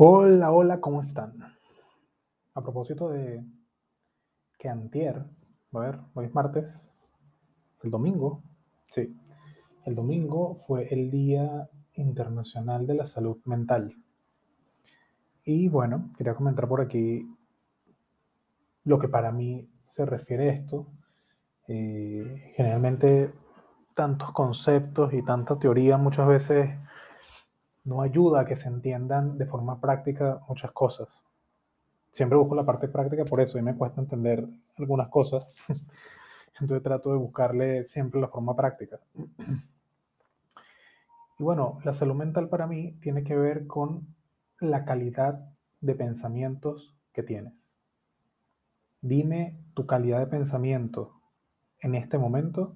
Hola, hola, ¿cómo están? A propósito de que antier, a ver, hoy es martes, el domingo, sí, el domingo fue el Día Internacional de la Salud Mental. Y bueno, quería comentar por aquí lo que para mí se refiere a esto. Eh, generalmente tantos conceptos y tanta teoría muchas veces no ayuda a que se entiendan de forma práctica muchas cosas. Siempre busco la parte práctica por eso y me cuesta entender algunas cosas. Entonces trato de buscarle siempre la forma práctica. Y bueno, la salud mental para mí tiene que ver con la calidad de pensamientos que tienes. Dime tu calidad de pensamiento en este momento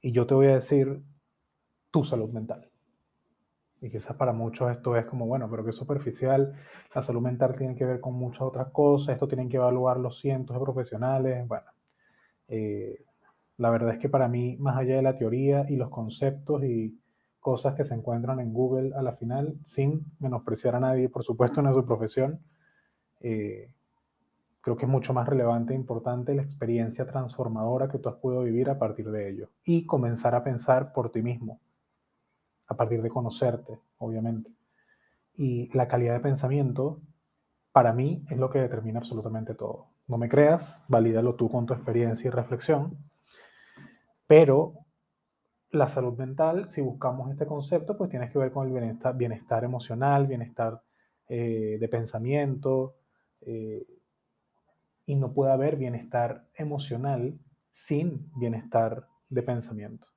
y yo te voy a decir tu salud mental. Y quizás para muchos esto es como, bueno, pero que superficial, la salud mental tiene que ver con muchas otras cosas, esto tienen que evaluar los cientos de profesionales. Bueno, eh, la verdad es que para mí, más allá de la teoría y los conceptos y cosas que se encuentran en Google a la final, sin menospreciar a nadie, por supuesto, en su profesión, eh, creo que es mucho más relevante e importante la experiencia transformadora que tú has podido vivir a partir de ello y comenzar a pensar por ti mismo a partir de conocerte, obviamente. Y la calidad de pensamiento, para mí, es lo que determina absolutamente todo. No me creas, valídalo tú con tu experiencia y reflexión, pero la salud mental, si buscamos este concepto, pues tienes que ver con el bienestar, emocional, bienestar eh, de pensamiento, eh, y no puede haber bienestar emocional sin bienestar de pensamiento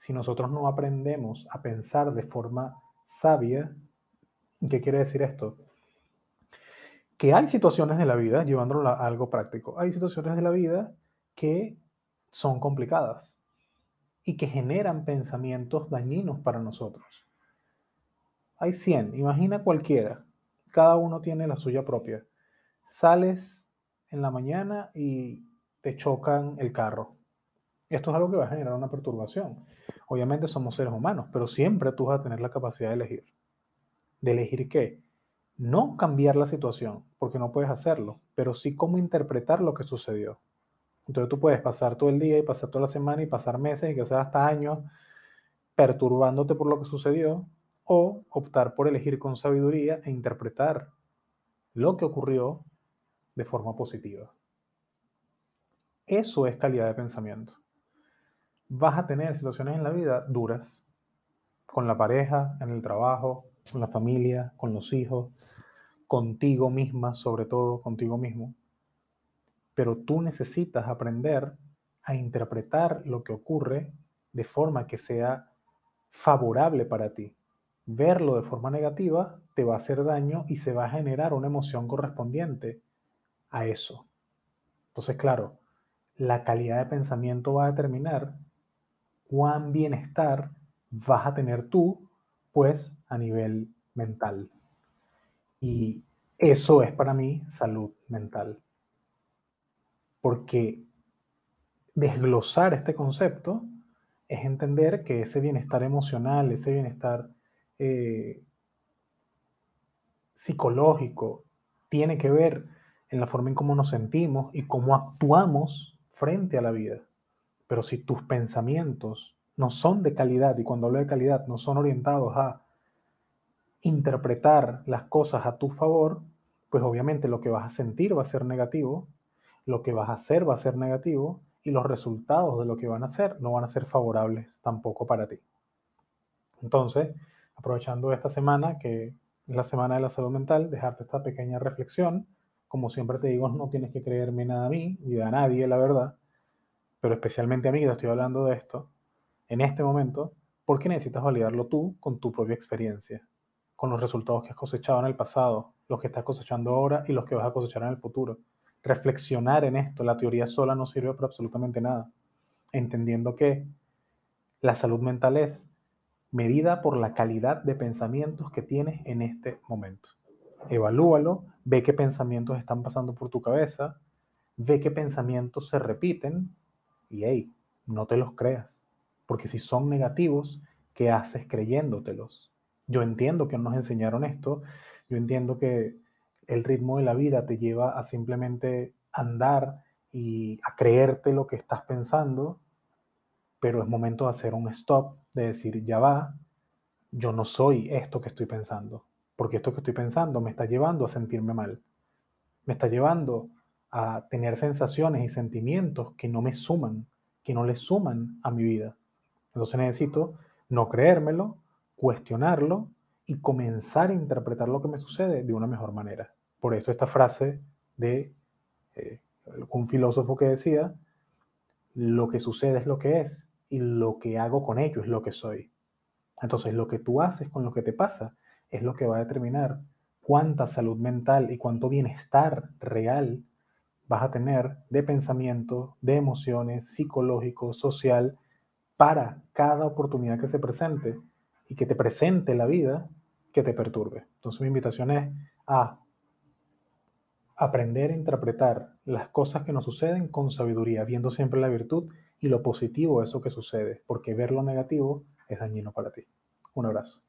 si nosotros no aprendemos a pensar de forma sabia, ¿qué quiere decir esto? Que hay situaciones de la vida, llevándolo a algo práctico, hay situaciones de la vida que son complicadas y que generan pensamientos dañinos para nosotros. Hay 100, imagina cualquiera, cada uno tiene la suya propia. Sales en la mañana y te chocan el carro esto es algo que va a generar una perturbación. Obviamente somos seres humanos, pero siempre tú vas a tener la capacidad de elegir. ¿De elegir qué? No cambiar la situación, porque no puedes hacerlo, pero sí cómo interpretar lo que sucedió. Entonces tú puedes pasar todo el día y pasar toda la semana y pasar meses y quizás hasta años perturbándote por lo que sucedió o optar por elegir con sabiduría e interpretar lo que ocurrió de forma positiva. Eso es calidad de pensamiento vas a tener situaciones en la vida duras, con la pareja, en el trabajo, con la familia, con los hijos, contigo misma, sobre todo contigo mismo. Pero tú necesitas aprender a interpretar lo que ocurre de forma que sea favorable para ti. Verlo de forma negativa te va a hacer daño y se va a generar una emoción correspondiente a eso. Entonces, claro, la calidad de pensamiento va a determinar cuán bienestar vas a tener tú, pues a nivel mental. Y eso es para mí salud mental. Porque desglosar este concepto es entender que ese bienestar emocional, ese bienestar eh, psicológico, tiene que ver en la forma en cómo nos sentimos y cómo actuamos frente a la vida. Pero si tus pensamientos no son de calidad, y cuando hablo de calidad, no son orientados a interpretar las cosas a tu favor, pues obviamente lo que vas a sentir va a ser negativo, lo que vas a hacer va a ser negativo y los resultados de lo que van a hacer no van a ser favorables tampoco para ti. Entonces, aprovechando esta semana, que es la semana de la salud mental, dejarte esta pequeña reflexión. Como siempre te digo, no tienes que creerme nada a mí ni a nadie, la verdad pero especialmente a mí que te estoy hablando de esto, en este momento, porque necesitas validarlo tú con tu propia experiencia, con los resultados que has cosechado en el pasado, los que estás cosechando ahora y los que vas a cosechar en el futuro. Reflexionar en esto, la teoría sola no sirve para absolutamente nada, entendiendo que la salud mental es medida por la calidad de pensamientos que tienes en este momento. Evalúalo, ve qué pensamientos están pasando por tu cabeza, ve qué pensamientos se repiten y hey, no te los creas, porque si son negativos, ¿qué haces creyéndotelos? Yo entiendo que nos enseñaron esto Yo entiendo que el ritmo de la vida te lleva a simplemente andar y a creerte lo que estás pensando, pero es momento de hacer un stop, de decir, ya va, yo no soy esto que estoy pensando, porque esto que estoy pensando me está llevando a sentirme mal, me está llevando a tener sensaciones y sentimientos que no me suman, que no le suman a mi vida. Entonces necesito no creérmelo, cuestionarlo y comenzar a interpretar lo que me sucede de una mejor manera. Por eso esta frase de eh, un filósofo que decía, lo que sucede es lo que es y lo que hago con ello es lo que soy. Entonces lo que tú haces con lo que te pasa es lo que va a determinar cuánta salud mental y cuánto bienestar real vas a tener de pensamiento, de emociones, psicológico, social, para cada oportunidad que se presente y que te presente la vida que te perturbe. Entonces mi invitación es a aprender a interpretar las cosas que nos suceden con sabiduría, viendo siempre la virtud y lo positivo de eso que sucede, porque ver lo negativo es dañino para ti. Un abrazo.